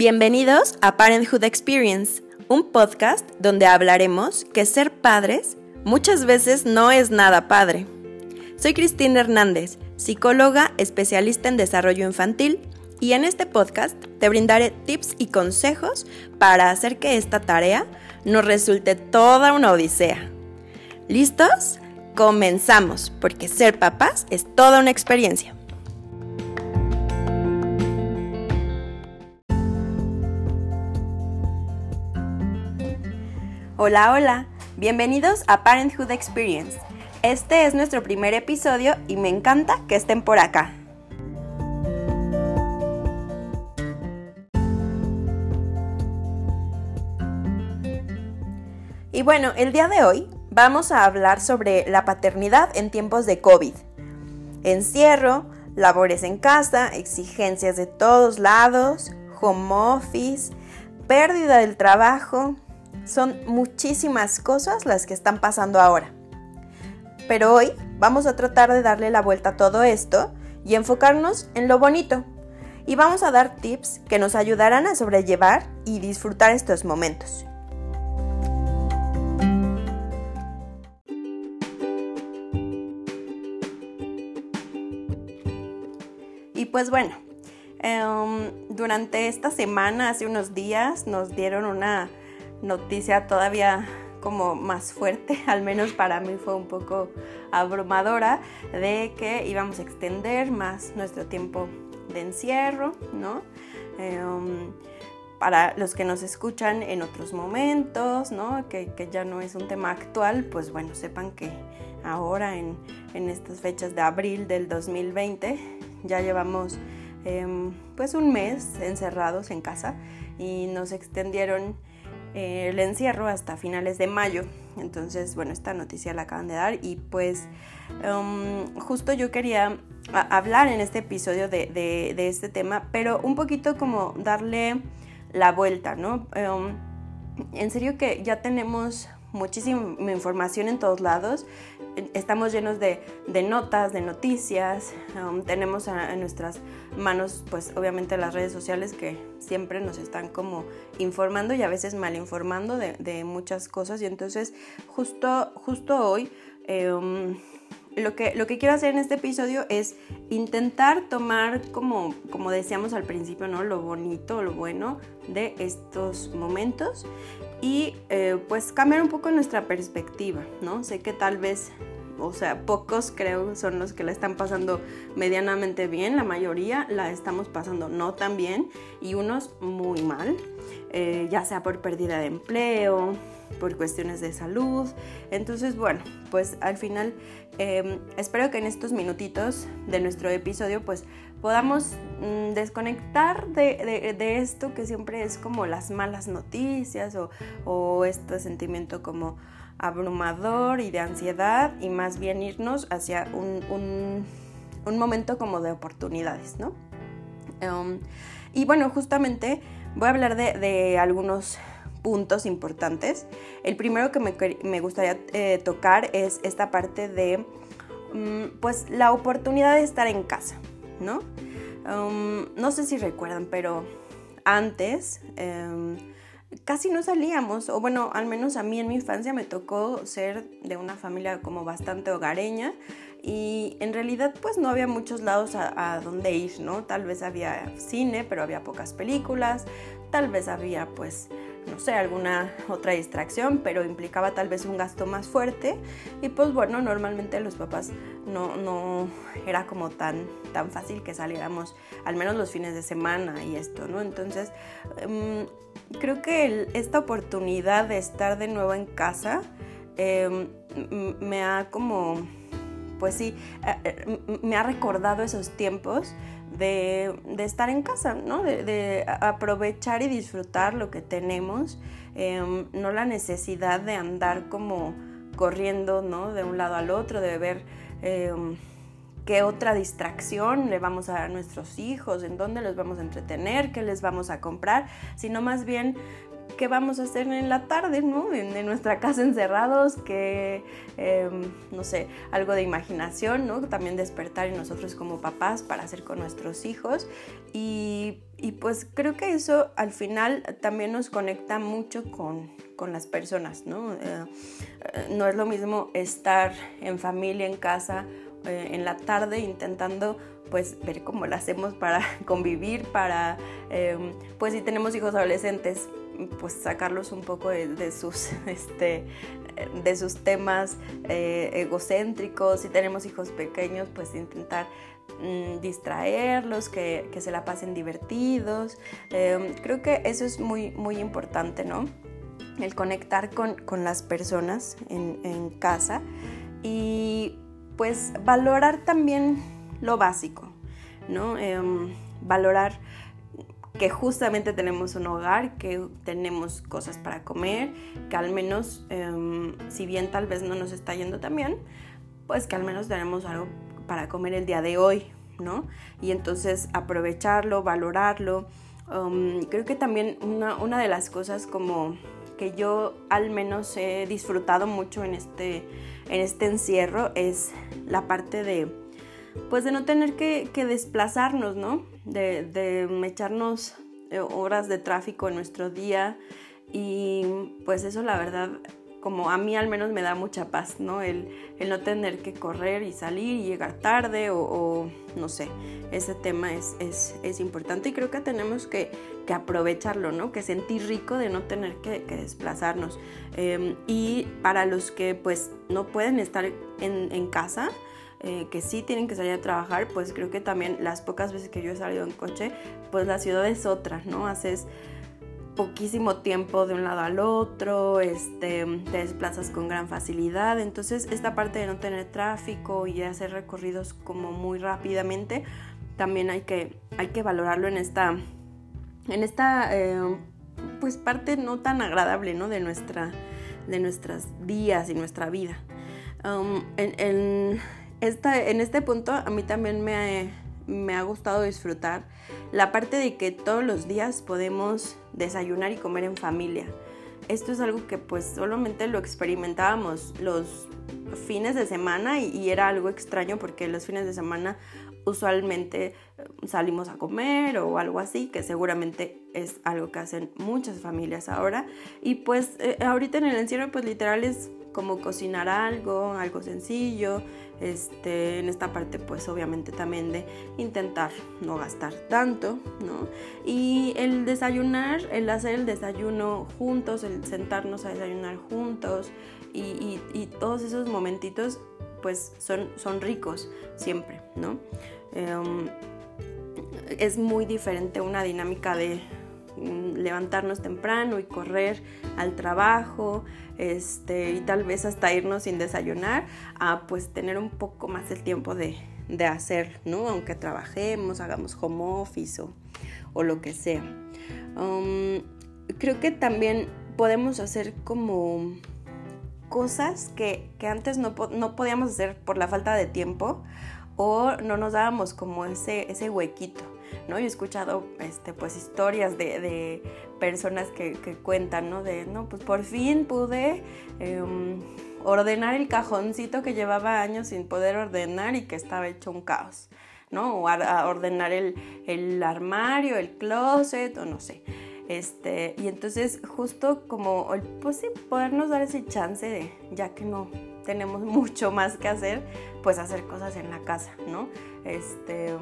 Bienvenidos a Parenthood Experience, un podcast donde hablaremos que ser padres muchas veces no es nada padre. Soy Cristina Hernández, psicóloga especialista en desarrollo infantil y en este podcast te brindaré tips y consejos para hacer que esta tarea nos resulte toda una odisea. ¿Listos? Comenzamos, porque ser papás es toda una experiencia. Hola, hola, bienvenidos a Parenthood Experience. Este es nuestro primer episodio y me encanta que estén por acá. Y bueno, el día de hoy vamos a hablar sobre la paternidad en tiempos de COVID. Encierro, labores en casa, exigencias de todos lados, home office, pérdida del trabajo. Son muchísimas cosas las que están pasando ahora. Pero hoy vamos a tratar de darle la vuelta a todo esto y enfocarnos en lo bonito. Y vamos a dar tips que nos ayudarán a sobrellevar y disfrutar estos momentos. Y pues bueno, em, durante esta semana, hace unos días, nos dieron una noticia todavía como más fuerte, al menos para mí fue un poco abrumadora, de que íbamos a extender más nuestro tiempo de encierro, ¿no? Em, para los que nos escuchan en otros momentos, ¿no? Que, ya no es un tema actual, pues bueno, sepan que ahora en, en estas fechas de abril del 2020 ya llevamos em, pues un mes encerrados en casa y nos extendieron el encierro hasta finales de mayo. Entonces, bueno, esta noticia la acaban de dar y pues em, justo yo quería hablar en este episodio de, este tema, pero un poquito como darle la vuelta, ¿no? Em, en serio que ya tenemos muchísima información en todos lados. Estamos llenos de, notas, de noticias. Um, tenemos en nuestras manos, pues obviamente las redes sociales que siempre nos están como informando y a veces mal informando de, muchas cosas. Y entonces justo, justo hoy... Um, lo que, lo que quiero hacer en este episodio es intentar tomar, como, como decíamos al principio, ¿no? lo bonito, lo bueno de estos momentos y eh, pues cambiar un poco nuestra perspectiva, ¿no? Sé que tal vez, o sea, pocos creo son los que la están pasando medianamente bien, la mayoría la estamos pasando no tan bien y unos muy mal, eh, ya sea por pérdida de empleo, por cuestiones de salud. Entonces, bueno, pues al final em, espero que en estos minutitos de nuestro episodio pues podamos mm, desconectar de, esto que siempre es como las malas noticias o, este sentimiento como abrumador y de ansiedad y más bien irnos hacia un, momento como de oportunidades, ¿no? Em, y bueno, justamente voy a hablar de algunos puntos importantes. El primero que me, gustaría eh, tocar es esta parte de, mm, pues, la oportunidad de estar en casa, ¿no? Um, no sé si recuerdan, pero antes em, casi no salíamos, o bueno, al menos a mí en mi infancia me tocó ser de una familia como bastante hogareña y en realidad pues no había muchos lados a, a donde ir, ¿no? Tal vez había cine, pero había pocas películas, tal vez había pues no sé, alguna otra distracción, pero implicaba tal vez un gasto más fuerte. Y pues bueno, normalmente los papás no, no era como tan, tan fácil que saliéramos, al menos los fines de semana y esto, ¿no? Entonces, em, creo que esta oportunidad de estar de nuevo en casa em, me ha como, pues sí, eh, eh, me ha recordado esos tiempos de, estar en casa, ¿no? De, aprovechar y disfrutar lo que tenemos, em, no la necesidad de andar como corriendo, ¿no? De un lado al otro, de ver em, qué otra distracción le vamos a dar a nuestros hijos, en dónde los vamos a entretener, qué les vamos a comprar, sino más bien qué vamos a hacer en la tarde, ¿no? En, nuestra casa encerrados, que, em, no sé, algo de imaginación, ¿no? También despertar en nosotros como papás para hacer con nuestros hijos. Y, pues creo que eso al final también nos conecta mucho con, las personas, ¿no? Eh, no es lo mismo estar en familia, en casa, eh, en la tarde intentando pues ver cómo lo hacemos para convivir, para, em, pues si tenemos hijos adolescentes, pues sacarlos un poco de, sus, este, de sus temas eh, egocéntricos, si tenemos hijos pequeños, pues intentar mm, distraerlos, que, se la pasen divertidos. Em, creo que eso es muy, muy importante, ¿no? El conectar con, las personas en, en casa y pues valorar también lo básico, ¿no? Em, valorar que justamente tenemos un hogar, que tenemos cosas para comer, que al menos, em, si bien tal vez no nos está yendo tan bien, pues que al menos tenemos algo para comer el día de hoy, ¿no? Y entonces aprovecharlo, valorarlo. Em, creo que también una, una, de las cosas como que yo al menos he disfrutado mucho en este, en este encierro es la parte de pues de no tener que, desplazarnos, ¿no? De, de, echarnos eh, horas de tráfico en nuestro día y pues eso la verdad como a mí al menos me da mucha paz, ¿no? El, no tener que correr y salir y llegar tarde o, no sé, ese tema es, es, importante y creo que tenemos que, aprovecharlo, ¿no? Que sentir rico de no tener que, desplazarnos. Em, y para los que pues no pueden estar en, en casa, eh, que sí tienen que salir a trabajar, pues creo que también las pocas veces que yo he salido en coche, pues la ciudad es otra, ¿no? Haces poquísimo tiempo de un lado al otro, este, te desplazas con gran facilidad, entonces esta parte de no tener tráfico y hacer recorridos como muy rápidamente, también hay que, hay que valorarlo en esta, en esta eh, pues parte no tan agradable, ¿no? De, nuestra, de nuestros días y nuestra vida. Um, en este punto a mí también me, me ha gustado disfrutar la parte de que todos los días podemos desayunar y comer en familia. Esto es algo que pues solamente lo experimentábamos los fines de semana y, era algo extraño porque los fines de semana usualmente eh, salimos a comer o algo así, que seguramente es algo que hacen muchas familias ahora. Y pues eh, ahorita en el encierro pues literal es como cocinar algo, algo sencillo, este, en esta parte pues obviamente también de intentar no gastar tanto, ¿no? Y el desayunar, el hacer el desayuno juntos, el sentarnos a desayunar juntos y, todos esos momentitos pues son, son ricos siempre, ¿no? Em, es muy diferente una dinámica de mm, levantarnos temprano y correr al trabajo, este, y tal vez hasta irnos sin desayunar, a pues tener un poco más el tiempo de, hacer, ¿no? Aunque trabajemos, hagamos home office o, lo que sea. Um, creo que también podemos hacer como cosas que, antes no, no, podíamos hacer por la falta de tiempo o no nos dábamos como ese, ese huequito. ¿no? Yo he escuchado este, pues, historias de, personas que, cuentan, ¿no? De, no, pues por fin pude em, ordenar el cajoncito que llevaba años sin poder ordenar y que estaba hecho un caos, ¿no? O ordenar el, el, armario, el closet, o no sé. Este, y entonces justo como, pues sí, podernos dar ese chance de, ya que no tenemos mucho más que hacer, pues hacer cosas en la casa, ¿no? Este,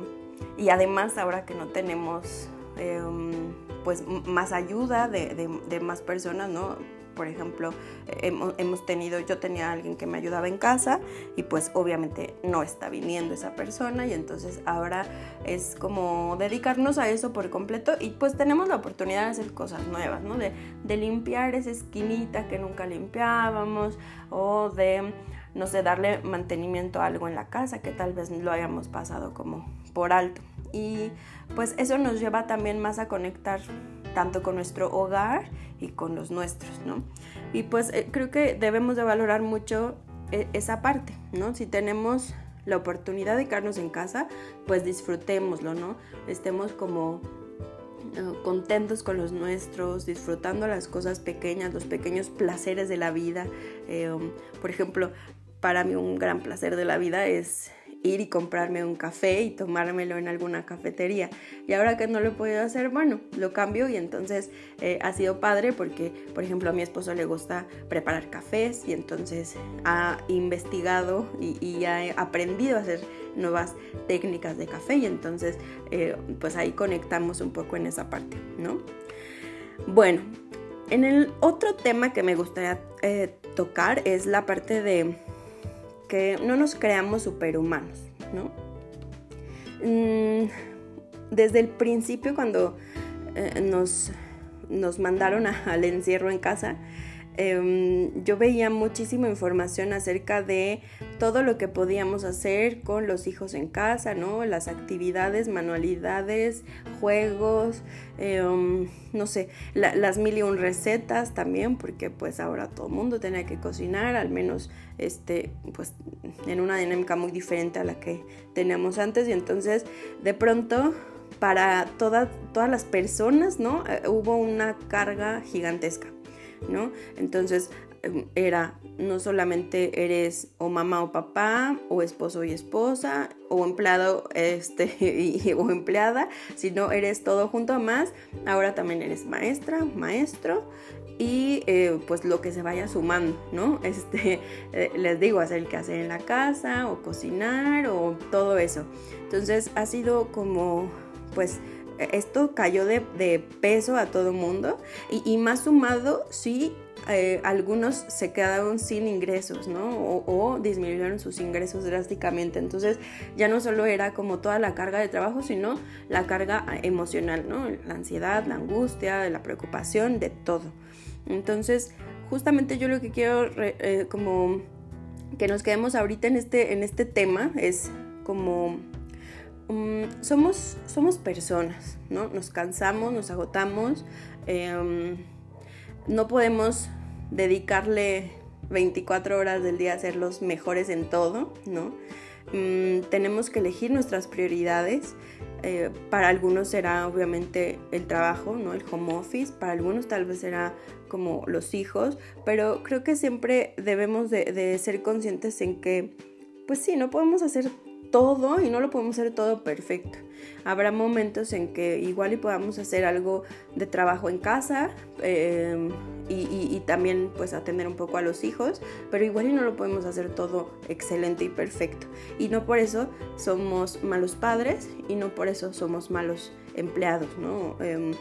y además ahora que no tenemos em, pues más ayuda de, más personas, ¿no? Por ejemplo, hemos, tenido, yo tenía alguien que me ayudaba en casa y pues obviamente no está viniendo esa persona y entonces ahora es como dedicarnos a eso por completo y pues tenemos la oportunidad de hacer cosas nuevas, ¿no? De, de limpiar esa esquinita que nunca limpiábamos o de no sé, darle mantenimiento a algo en la casa que tal vez lo hayamos pasado como por alto. Y pues eso nos lleva también más a conectar tanto con nuestro hogar y con los nuestros, ¿no? Y pues eh, creo que debemos de valorar mucho eh, esa parte, ¿no? Si tenemos la oportunidad de quedarnos en casa, pues disfrutémoslo, ¿no? Estemos como contentos con los nuestros, disfrutando las cosas pequeñas, los pequeños placeres de la vida. Eh, um, por ejemplo, para mí un gran placer de la vida es y comprarme un café y tomármelo en alguna cafetería. Y ahora que no lo he podido hacer, bueno, lo cambio y entonces eh, ha sido padre porque, por ejemplo, a mi esposo le gusta preparar cafés y entonces ha investigado y, ha aprendido a hacer nuevas técnicas de café y entonces eh, pues ahí conectamos un poco en esa parte, ¿no? Bueno, en el otro tema que me gustaría eh, tocar es la parte de que no nos creamos superhumanos, ¿no? Mm, desde el principio, cuando eh, nos, nos, mandaron al encierro en casa, Em, yo veía muchísima información acerca de todo lo que podíamos hacer con los hijos en casa, ¿no? Las actividades, manualidades, juegos, em, no sé, las mil y un recetas también, porque pues ahora todo el mundo tenía que cocinar, al menos este, pues en una dinámica muy diferente a la que teníamos antes y entonces de pronto para todas las personas, ¿no? Eh, hubo una carga gigantesca. ¿no? Entonces era no solamente eres o mamá o papá o esposo y esposa o empleado este y, o empleada sino eres todo junto más ahora también eres maestra maestro y eh, pues lo que se vaya sumando, ¿no? Este, eh, les digo, hacer el hacer en la casa o cocinar o todo eso. Entonces ha sido como, pues, esto cayó de, peso a todo mundo y, más sumado si eh, algunos se quedaron sin ingresos, ¿no? O, disminuyeron sus ingresos drásticamente. Entonces ya no solo era como toda la carga de trabajo, sino la carga emocional, ¿no? La ansiedad, la angustia, la preocupación, de todo. Entonces, justamente yo lo que quiero eh, como que nos quedemos ahorita en este, en este tema es como Mm, somos, somos personas, ¿no? Nos cansamos, nos agotamos, em, no podemos dedicarle 24 horas del día a ser los mejores en todo, ¿no? Mm, tenemos que elegir nuestras prioridades. Eh, para algunos será obviamente el trabajo, ¿no? El home office, para algunos tal vez será como los hijos, pero creo que siempre debemos de, de ser conscientes en que, pues sí, no podemos hacer todo y no lo podemos hacer todo perfecto. Habrá momentos en que igual y podamos hacer algo de trabajo en casa em, y, también pues atender un poco a los hijos, pero igual y no lo podemos hacer todo excelente y perfecto. Y no por eso somos malos padres y no por eso somos malos empleados, ¿no? Em,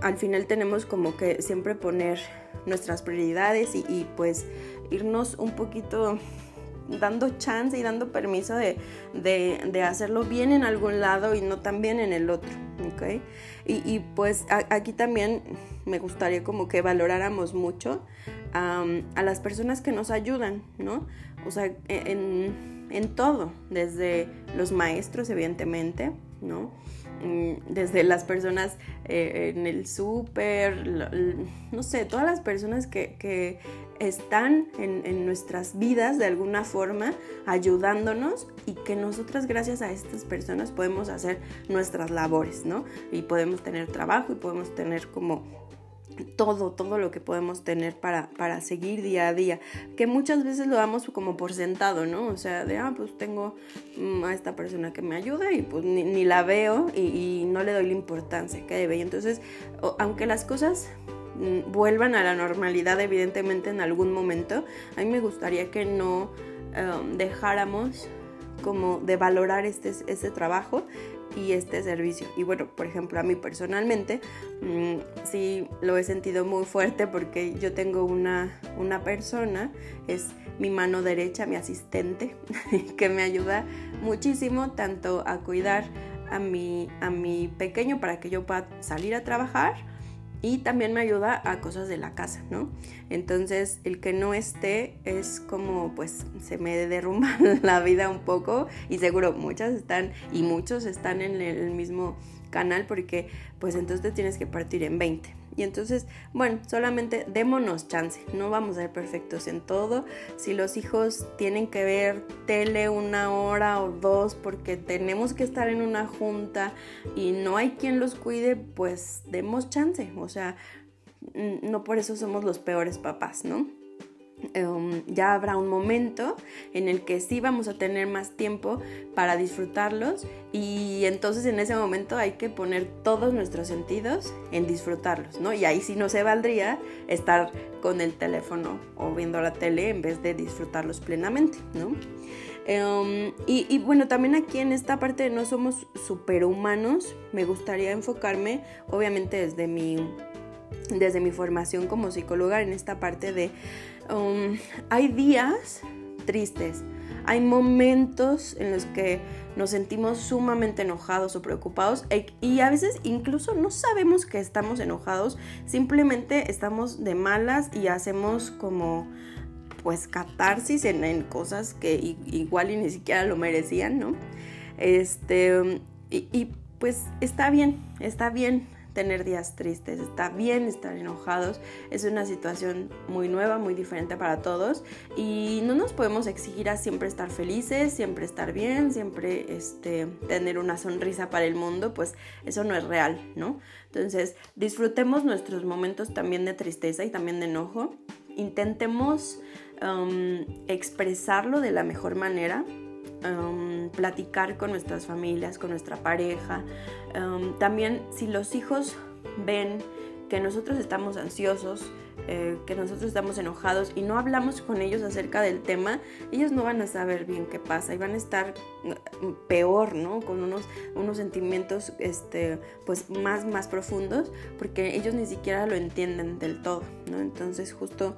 al final tenemos como que siempre poner nuestras prioridades y pues irnos un poquito dando chance y dando permiso de, hacerlo bien en algún lado y no tan bien en el otro, ¿ok? Y, pues aquí también me gustaría como que valoráramos mucho a las personas que nos ayudan, ¿no? O sea, en, en todo, desde los maestros, evidentemente, ¿no? Mm, desde las personas eh, en el súper, no sé, todas las personas que, están en, nuestras vidas de alguna forma ayudándonos y que nosotras gracias a estas personas podemos hacer nuestras labores, ¿no? Y podemos tener trabajo y podemos tener como todo, todo lo que podemos tener para, para seguir día a día, que muchas veces lo damos como por sentado, ¿no? O sea, de, ah, pues tengo mm, a esta persona que me ayuda y pues ni, la veo y, no le doy la importancia que debe. Y entonces, aunque las cosas mm, vuelvan a la normalidad, evidentemente en algún momento, a mí me gustaría que no um, dejáramos como de valorar este, este trabajo y este servicio. Y bueno, por ejemplo, a mí personalmente mm, sí lo he sentido muy fuerte porque yo tengo una, una persona, es mi mano derecha, mi asistente, que me ayuda muchísimo tanto a cuidar a mi, a mi pequeño para que yo pueda salir a trabajar y también me ayuda a cosas de la casa, ¿no? Entonces el que no esté es como pues se me derrumba la vida un poco y seguro muchas están y muchos están en el mismo canal porque pues entonces tienes que partir en 20 Y entonces, bueno, solamente démonos chance, no vamos a ser perfectos en todo. Si los hijos tienen que ver tele una hora o dos porque tenemos que estar en una junta y no hay quien los cuide, pues demos chance. O sea, no por eso somos los peores papás, ¿no? Em, ya habrá un momento en el que sí vamos a tener más tiempo para disfrutarlos y entonces en ese momento hay que poner todos nuestros sentidos en disfrutarlos, ¿no? Y ahí sí no se valdría estar con el teléfono o viendo la tele en vez de disfrutarlos plenamente, ¿no? Em, y, y, bueno, también aquí en esta parte de no somos superhumanos, me gustaría enfocarme, obviamente desde mi, desde mi formación como psicóloga, en esta parte de Um, hay días tristes, hay momentos en los que nos sentimos sumamente enojados o preocupados e, y a veces incluso no sabemos que estamos enojados, simplemente estamos de malas y hacemos como pues catarsis en, cosas que igual y ni siquiera lo merecían, ¿no? Este, y, y pues está bien, está bien tener días tristes, está bien estar enojados, es una situación muy nueva, muy diferente para todos y no nos podemos exigir a siempre estar felices, siempre estar bien, siempre este, tener una sonrisa para el mundo, pues eso no es real, ¿no? Entonces disfrutemos nuestros momentos también de tristeza y también de enojo, intentemos um, expresarlo de la mejor manera, Um, platicar con nuestras familias, con nuestra pareja. Um, también si los hijos ven que nosotros estamos ansiosos, eh, que nosotros estamos enojados y no hablamos con ellos acerca del tema, ellos no van a saber bien qué pasa y van a estar mm, peor, ¿no? Con unos, unos sentimientos este, pues más, más profundos porque ellos ni siquiera lo entienden del todo, ¿no? Entonces justo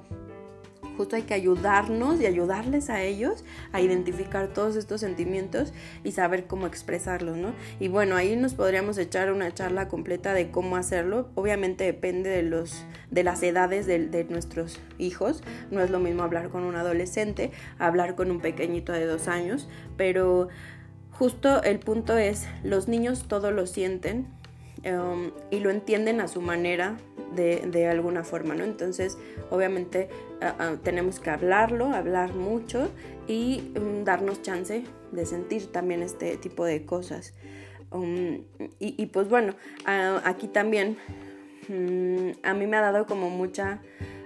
Justo hay que ayudarnos y ayudarles a ellos a identificar todos estos sentimientos y saber cómo expresarlos, ¿no? Y bueno, ahí nos podríamos echar una charla completa de cómo hacerlo. Obviamente depende de, los, de las edades de, de nuestros hijos. No es lo mismo hablar con un adolescente, hablar con un pequeñito de dos años, pero justo el punto es, los niños todo lo sienten, Um, y lo entienden a su manera de, alguna forma, ¿no? Entonces, obviamente tenemos que hablarlo, hablar mucho y um, darnos chance de sentir también este tipo de cosas. Um, y, pues bueno, aquí también mm, a mí me ha dado como mucha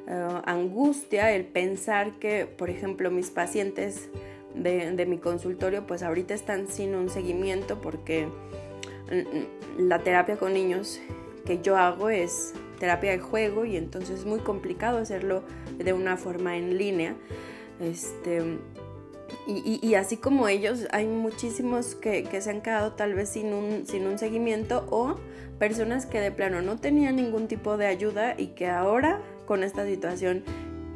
uh, angustia el pensar que, por ejemplo, mis pacientes de, de mi consultorio, pues ahorita están sin un seguimiento porque la terapia con niños que yo hago es terapia de juego y entonces es muy complicado hacerlo de una forma en línea. Este, y, así como ellos, hay muchísimos que, se han quedado tal vez sin un, sin un seguimiento o personas que de plano no tenían ningún tipo de ayuda y que ahora con esta situación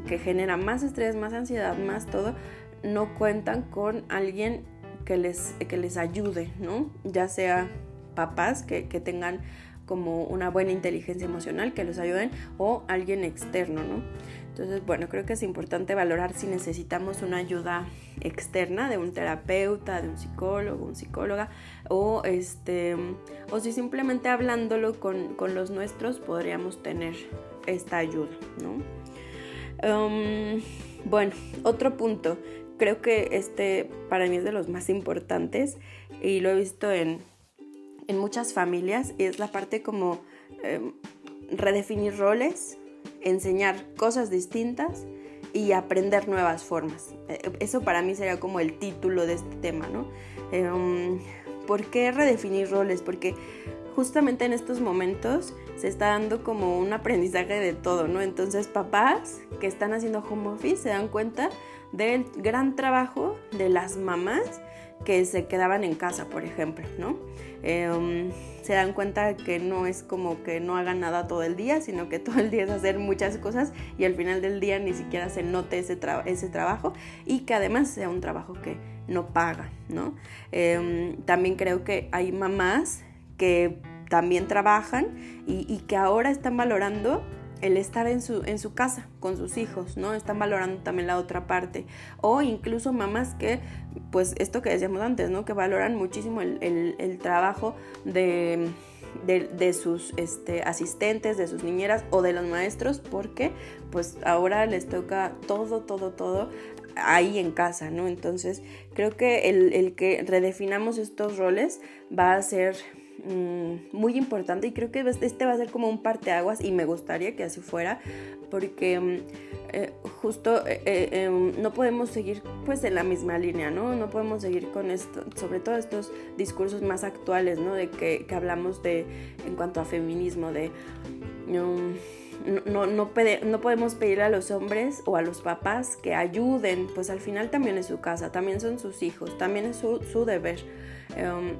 que genera más estrés, más ansiedad, más todo, no cuentan con alguien que les, que les ayude, ¿no? Ya sea papás que, tengan como una buena inteligencia emocional, que los ayuden, o alguien externo, ¿no? Entonces, bueno, creo que es importante valorar si necesitamos una ayuda externa de un terapeuta, de un psicólogo, un psicóloga, o este, o si simplemente hablándolo con, los nuestros podríamos tener esta ayuda, ¿no? Um, bueno, otro punto, creo que este para mí es de los más importantes y lo he visto en, en muchas familias es la parte como em, redefinir roles, enseñar cosas distintas y aprender nuevas formas. Eh, eso para mí sería como el título de este tema, ¿no? Em, ¿Por qué redefinir roles? Porque justamente en estos momentos se está dando como un aprendizaje de todo, ¿no? Entonces papás que están haciendo home office se dan cuenta del gran trabajo de las mamás que se quedaban en casa, por ejemplo, ¿no? Em, se dan cuenta que no es como que no hagan nada todo el día, sino que todo el día es hacer muchas cosas y al final del día ni siquiera se note ese, ese trabajo y que además sea un trabajo que no paga, ¿no? Em, también creo que hay mamás que también trabajan y que ahora están valorando el estar en su, en su casa con sus hijos, ¿no? Están valorando también la otra parte. O incluso mamás que, pues esto que decíamos antes, ¿no? Que valoran muchísimo el, trabajo de, de, sus este, asistentes, de sus niñeras o de los maestros, porque pues ahora les toca todo, todo, todo ahí en casa, ¿no? Entonces creo que el, el que redefinamos estos roles va a ser mm, muy importante y creo que este va a ser como un parteaguas y me gustaría que así fuera porque mm, eh, justo eh, eh, em, no podemos seguir pues en la misma línea, ¿no? No podemos seguir con esto, sobre todo estos discursos más actuales, ¿no? De que, hablamos de, en cuanto a feminismo, de... Um, no, no, no, podemos pedir a los hombres o a los papás que ayuden, pues al final también es su casa, también son sus hijos, también es su, deber. Em,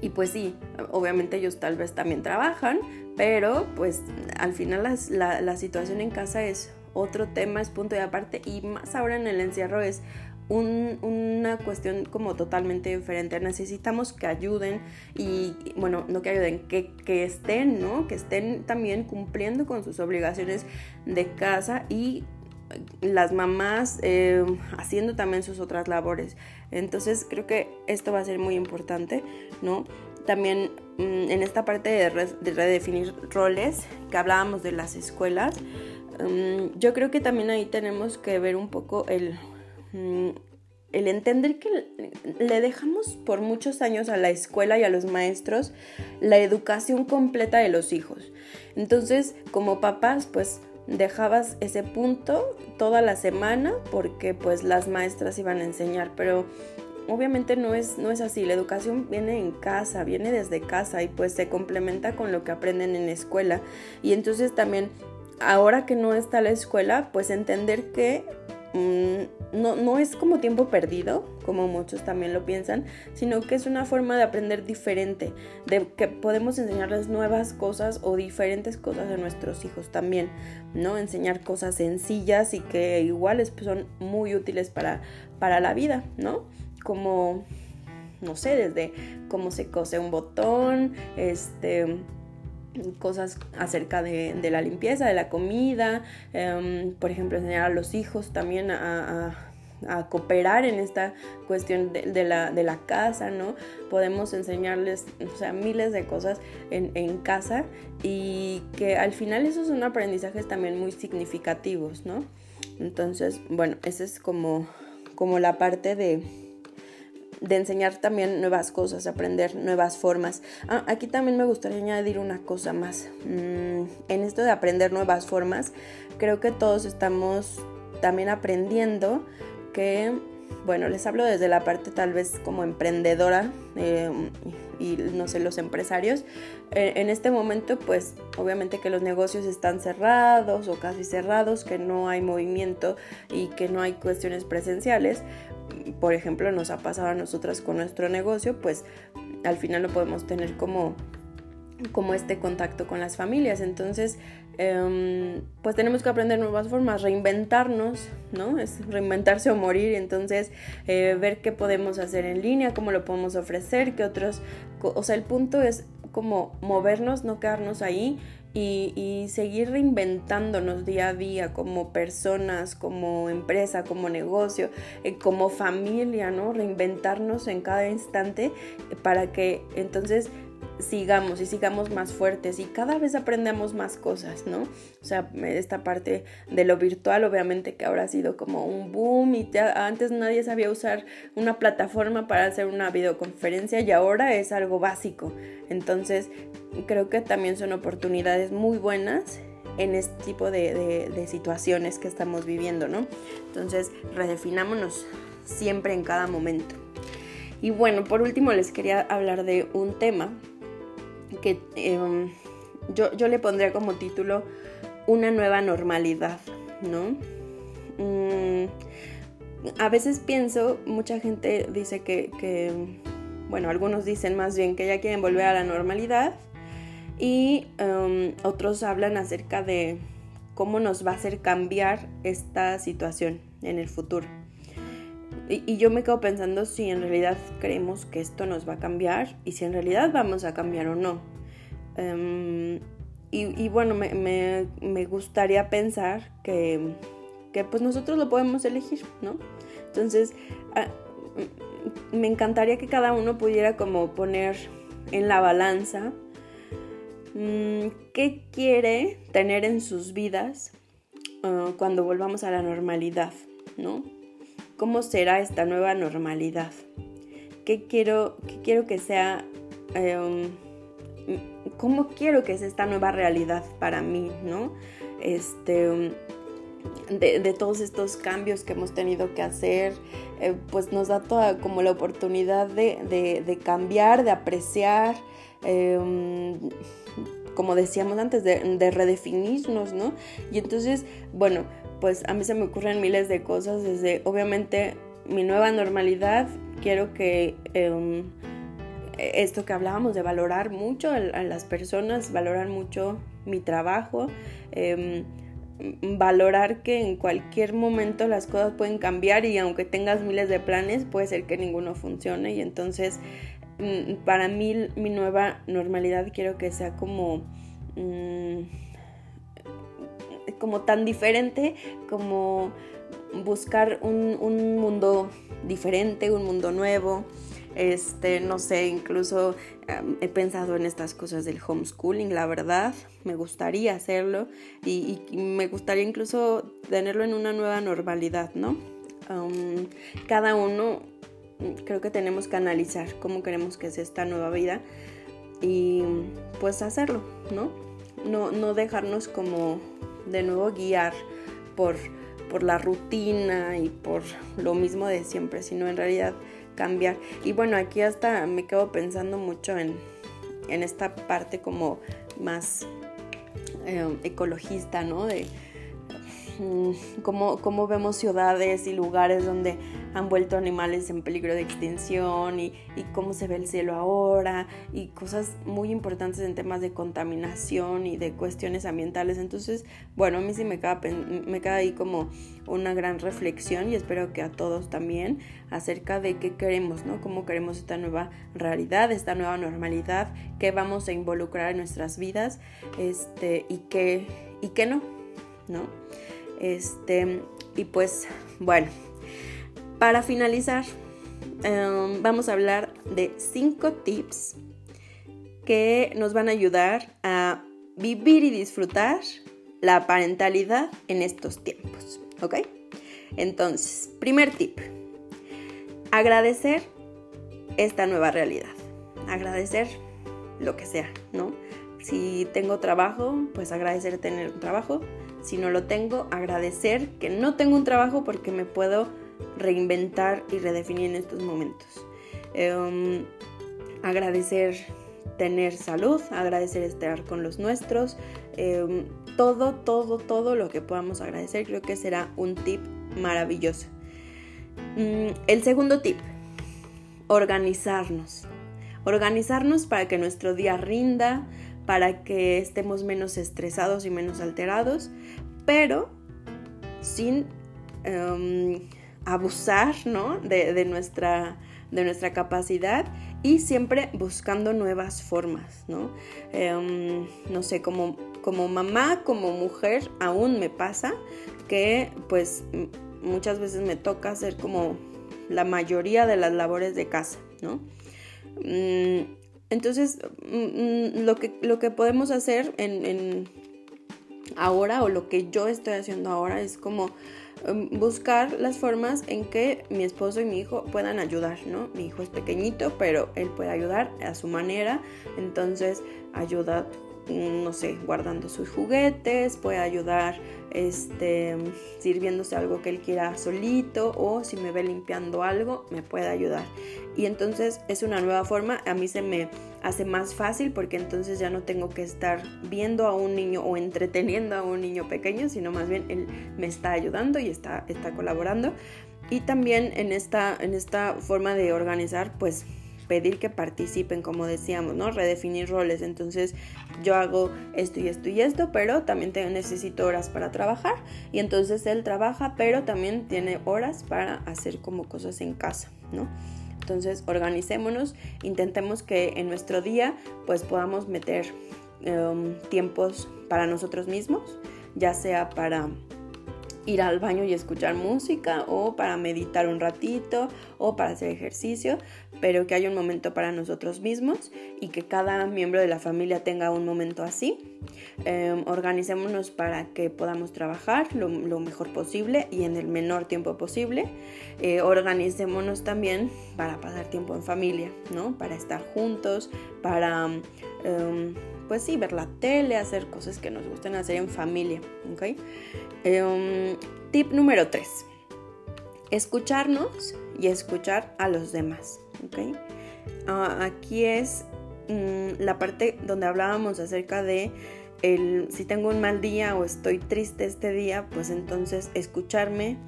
y pues sí, obviamente ellos tal vez también trabajan, pero pues al final la, la, situación en casa es otro tema, es punto de aparte y más ahora en el encierro es una cuestión como totalmente diferente. Necesitamos que ayuden y, bueno, no que ayuden, que, que, estén, ¿no? Que estén también cumpliendo con sus obligaciones de casa y las mamás eh, haciendo también sus otras labores. Entonces creo que esto va a ser muy importante, ¿no? También mm, en esta parte de, redefinir roles que hablábamos de las escuelas, mm, yo creo que también ahí tenemos que ver un poco el, mm, el entender que le dejamos por muchos años a la escuela y a los maestros la educación completa de los hijos. Entonces, como papás, pues dejabas ese punto toda la semana porque pues las maestras iban a enseñar, pero obviamente no es, no es así, la educación viene en casa, viene desde casa y pues se complementa con lo que aprenden en la escuela. Y entonces también, ahora que no está la escuela, pues entender que no, no es como tiempo perdido, como muchos también lo piensan, sino que es una forma de aprender diferente, de que podemos enseñarles nuevas cosas o diferentes cosas a nuestros hijos también, ¿no? Enseñar cosas sencillas y que iguales pues, son muy útiles para, para la vida, ¿no? como, no sé, desde cómo se cose un botón, este cosas acerca de, la limpieza, de la comida, em, por ejemplo, enseñar a los hijos también a, cooperar en esta cuestión de, la, casa, ¿no? Podemos enseñarles, o sea, miles de cosas en, en, casa y que al final esos son aprendizajes también muy significativos, ¿no? Entonces, bueno, esa es como, como la parte de, de enseñar también nuevas cosas, aprender nuevas formas. Ah, aquí también me gustaría añadir una cosa más. Mm, en esto de aprender nuevas formas, creo que todos estamos también aprendiendo que, bueno, les hablo desde la parte tal vez como emprendedora eh, y no sé, los empresarios. Eh, en este momento, pues obviamente que los negocios están cerrados o casi cerrados, que no hay movimiento y que no hay cuestiones presenciales por ejemplo, nos ha pasado a nosotras con nuestro negocio, pues al final no podemos tener como, como este contacto con las familias. Entonces, em, pues tenemos que aprender nuevas formas, reinventarnos, ¿no? Es reinventarse o morir. Entonces, eh, ver qué podemos hacer en línea, cómo lo podemos ofrecer, qué otros... O sea, el punto es como movernos, no quedarnos ahí y, seguir reinventándonos día a día como personas, como empresa, como negocio, eh, como familia, ¿no? Reinventarnos en cada instante para que entonces sigamos y sigamos más fuertes y cada vez aprendemos más cosas, ¿no? O sea, esta parte de lo virtual obviamente que ahora ha sido como un boom y antes nadie sabía usar una plataforma para hacer una videoconferencia y ahora es algo básico. Entonces, creo que también son oportunidades muy buenas en este tipo de situaciones que estamos viviendo, ¿no? Entonces, redefinámonos siempre en cada momento. Y bueno, por último les quería hablar de un tema que em, yo, yo, le pondría como título una nueva normalidad, ¿no? Mm, a veces pienso, mucha gente dice que, bueno, algunos dicen más bien que ya quieren volver a la normalidad y em, otros hablan acerca de cómo nos va a hacer cambiar esta situación en el futuro. Y, yo me quedo pensando si en realidad creemos que esto nos va a cambiar y si en realidad vamos a cambiar o no. Em, y, bueno, me, gustaría pensar que, pues nosotros lo podemos elegir, ¿no? Entonces, ah, me encantaría que cada uno pudiera como poner en la balanza mm, qué quiere tener en sus vidas ah, cuando volvamos a la normalidad, ¿no? ¿Cómo será esta nueva normalidad? ¿Qué quiero, qué quiero que sea? Em, ¿Cómo quiero que sea esta nueva realidad para mí, ¿no? Este, de, todos estos cambios que hemos tenido que hacer, eh, pues nos da toda como la oportunidad de, cambiar, de apreciar, em, como decíamos antes, de, redefinirnos, ¿no? Y entonces, bueno, pues a mí se me ocurren miles de cosas, desde obviamente mi nueva normalidad, quiero que... Em, esto que hablábamos de valorar mucho a, las personas, valorar mucho mi trabajo, em, valorar que en cualquier momento las cosas pueden cambiar y aunque tengas miles de planes, puede ser que ninguno funcione. Y entonces mm, para mí mi nueva normalidad quiero que sea como... Mm, como tan diferente como buscar un, un mundo diferente, un mundo nuevo, este, no sé, incluso he pensado en estas cosas del homeschooling, la verdad, me gustaría hacerlo y, me gustaría incluso tenerlo en una nueva normalidad, ¿no? cada uno creo que tenemos que analizar cómo queremos que sea esta nueva vida y pues hacerlo, ¿no? No, no dejarnos como de nuevo guiar por, por la rutina y por lo mismo de siempre, sino en realidad cambiar. Y bueno, aquí hasta me quedo pensando mucho en, esta parte como más eh, ecologista, ¿no? De, Mm, cómo, vemos ciudades y lugares donde han vuelto animales en peligro de extinción y, cómo se ve el cielo ahora y cosas muy importantes en temas de contaminación y de cuestiones ambientales. Entonces, bueno, a mí sí me queda, me queda ahí como una gran reflexión y espero que a todos también acerca de qué queremos, ¿no? Cómo queremos esta nueva realidad, esta nueva normalidad, qué vamos a involucrar en nuestras vidas este, y qué, y qué no, ¿no? Este, y pues bueno, para finalizar, em, vamos a hablar de cinco tips que nos van a ayudar a vivir y disfrutar la parentalidad en estos tiempos, ¿ok? Entonces, primer tip, agradecer esta nueva realidad, agradecer lo que sea, ¿no? Si tengo trabajo, pues agradecer tener un trabajo si no lo tengo, agradecer que no tengo un trabajo porque me puedo reinventar y redefinir en estos momentos. Em, agradecer tener salud, agradecer estar con los nuestros, em, todo, todo, todo lo que podamos agradecer creo que será un tip maravilloso. Mm, el segundo tip, organizarnos. Organizarnos para que nuestro día rinda, para que estemos menos estresados y menos alterados, pero sin em, abusar de, nuestra, de nuestra capacidad y siempre buscando nuevas formas, ¿no? Em, no sé, como, como mamá, como mujer, aún me pasa que pues muchas veces me toca hacer como la mayoría de las labores de casa, ¿no? Mm, entonces, mm, mm, lo que, lo que podemos hacer en, ahora o lo que yo estoy haciendo ahora es como buscar las formas en que mi esposo y mi hijo puedan ayudar, ¿no? Mi hijo es pequeñito, pero él puede ayudar a su manera, entonces ayuda no sé, guardando sus juguetes, puede ayudar este, sirviéndose algo que él quiera solito o si me ve limpiando algo, me puede ayudar. Y entonces es una nueva forma, a mí se me hace más fácil porque entonces ya no tengo que estar viendo a un niño o entreteniendo a un niño pequeño, sino más bien él me está ayudando y está, está colaborando. Y también en esta, en esta forma de organizar, pues pedir que participen, como decíamos, ¿no? Redefinir roles. Entonces yo hago esto y esto y esto, pero también necesito horas para trabajar. Y entonces él trabaja, pero también tiene horas para hacer como cosas en casa, ¿no? Entonces organicémonos, intentemos que en nuestro día pues podamos meter em, tiempos para nosotros mismos, ya sea para ir al baño y escuchar música o para meditar un ratito o para hacer ejercicio, pero que haya un momento para nosotros mismos y que cada miembro de la familia tenga un momento así. Em, organicémonos para que podamos trabajar lo, mejor posible y en el menor tiempo posible. Eh, organicémonos también para pasar tiempo en familia, ¿no? Para estar juntos, para, em, pues sí, ver la tele, hacer cosas que nos gusten hacer en familia, ¿ok? Em, tip número 3. Escucharnos y escuchar a los demás. ¿ok? Ah, aquí es mm, la parte donde hablábamos acerca de el, si tengo un mal día o estoy triste este día, pues entonces escucharme,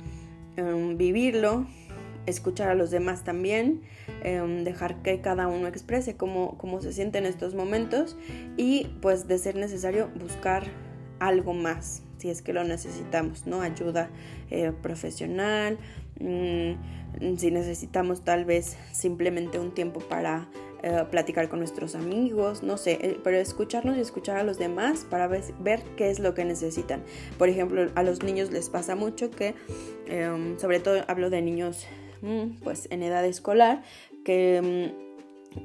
em, vivirlo, escuchar a los demás también, em, dejar que cada uno exprese cómo, cómo se siente en estos momentos y pues de ser necesario buscar algo más si es que lo necesitamos, ¿no? Ayuda eh, profesional, mm, si necesitamos tal vez simplemente un tiempo para eh, platicar con nuestros amigos, no sé, eh, pero escucharnos y escuchar a los demás para ver, qué es lo que necesitan. Por ejemplo, a los niños les pasa mucho que, em, sobre todo hablo de niños mm, pues en edad escolar, que mm,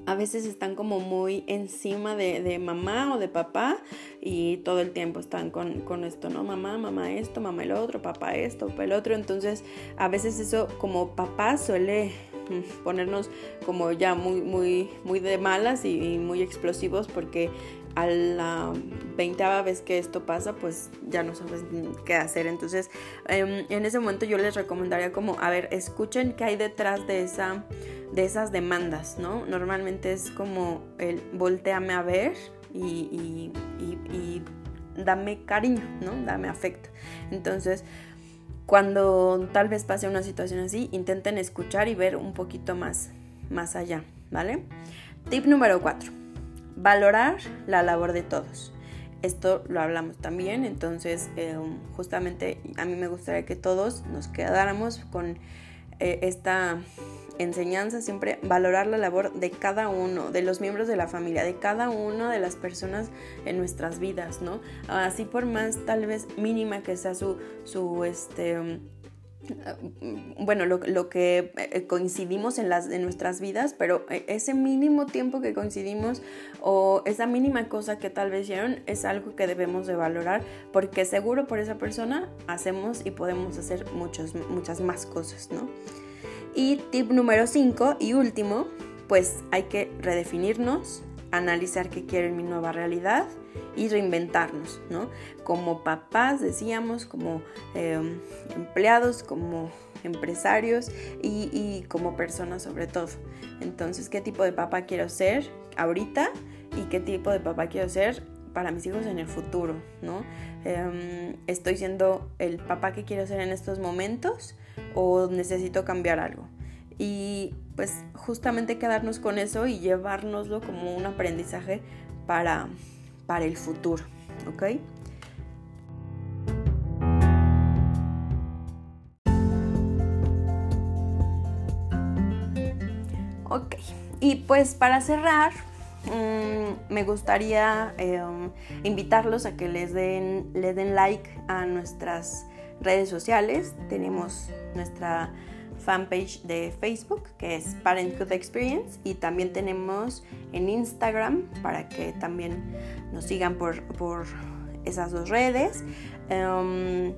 a veces están como muy encima de, mamá o de papá y todo el tiempo están con, esto, ¿no? Mamá, mamá esto, mamá el otro, papá esto, papá el otro. Entonces a veces eso como papá suele mm, ponernos como ya muy, muy, muy de malas y, muy explosivos porque a la veinteava vez que esto pasa, pues ya no sabes qué hacer. Entonces, em, en ese momento yo les recomendaría como, a ver, escuchen qué hay detrás de esa de esas demandas, ¿no? Normalmente es como el volteame a ver y, dame cariño, ¿no? Dame afecto. Entonces, cuando tal vez pase una situación así, intenten escuchar y ver un poquito más, más allá, ¿vale? Tip número 4. Valorar la labor de todos. Esto lo hablamos también, entonces eh, justamente a mí me gustaría que todos nos quedáramos con eh, esta enseñanza, siempre valorar la labor de cada uno, de los miembros de la familia, de cada una de las personas en nuestras vidas, ¿no? Así por más tal vez mínima que sea su, su este, bueno, lo, que eh, coincidimos en, las, en nuestras vidas, pero eh, ese mínimo tiempo que coincidimos o esa mínima cosa que tal vez hicieron es algo que debemos de valorar porque seguro por esa persona hacemos y podemos hacer muchos, muchas más cosas, ¿no? Y tip número 5 y último, pues hay que redefinirnos, analizar qué quiere mi nueva realidad y reinventarnos, ¿no? Como papás, decíamos, como em, empleados, como empresarios y, y, como personas sobre todo. Entonces, ¿qué tipo de papá quiero ser ahorita y qué tipo de papá quiero ser para mis hijos en el futuro, ¿no? Em, ¿Estoy siendo el papá que quiero ser en estos momentos o necesito cambiar algo? Y pues justamente quedarnos con eso y llevárnoslo como un aprendizaje para, para el futuro, ¿ok? Ok, y pues para cerrar, Mm, me gustaría em, invitarlos a que les den, les den like a nuestras redes sociales. Tenemos nuestra fanpage de Facebook que es Parenthood Experience y también tenemos en Instagram para que también nos sigan por, por esas dos redes. Em,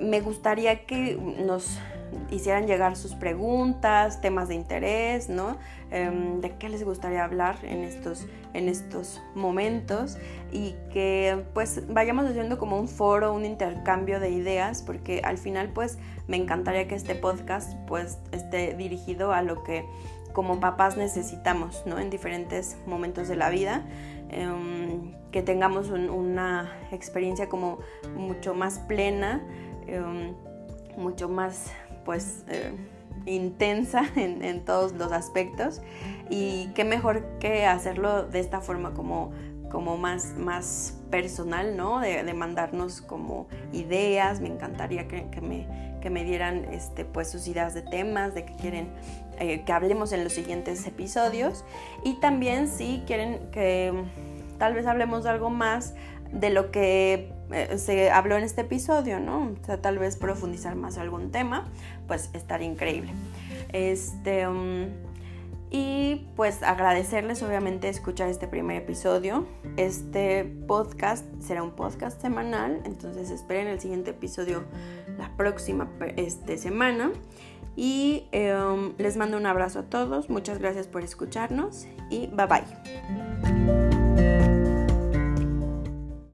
me gustaría que nos hicieran llegar sus preguntas, temas de interés, ¿no? Em, de qué les gustaría hablar en estos, en estos momentos y que pues vayamos haciendo como un foro, un intercambio de ideas, porque al final pues me encantaría que este podcast pues esté dirigido a lo que como papás necesitamos, ¿no? En diferentes momentos de la vida. Em, que tengamos una experiencia como mucho más plena, em, mucho más pues eh, intensa en, todos los aspectos. Y qué mejor que hacerlo de esta forma como, como más, más personal, ¿no? De, mandarnos como ideas, me encantaría que, me, que me dieran este, pues sus ideas de temas, de que quieren eh, que hablemos en los siguientes episodios. Y también si quieren que tal vez hablemos de algo más de lo que eh, se habló en este episodio, ¿no? O sea, tal vez profundizar más algún tema, pues estaría increíble. Este, um, Y pues agradecerles obviamente escuchar este primer episodio. Este podcast será un podcast semanal, entonces esperen el siguiente episodio la próxima este, semana. Y em, les mando un abrazo a todos, muchas gracias por escucharnos y bye bye.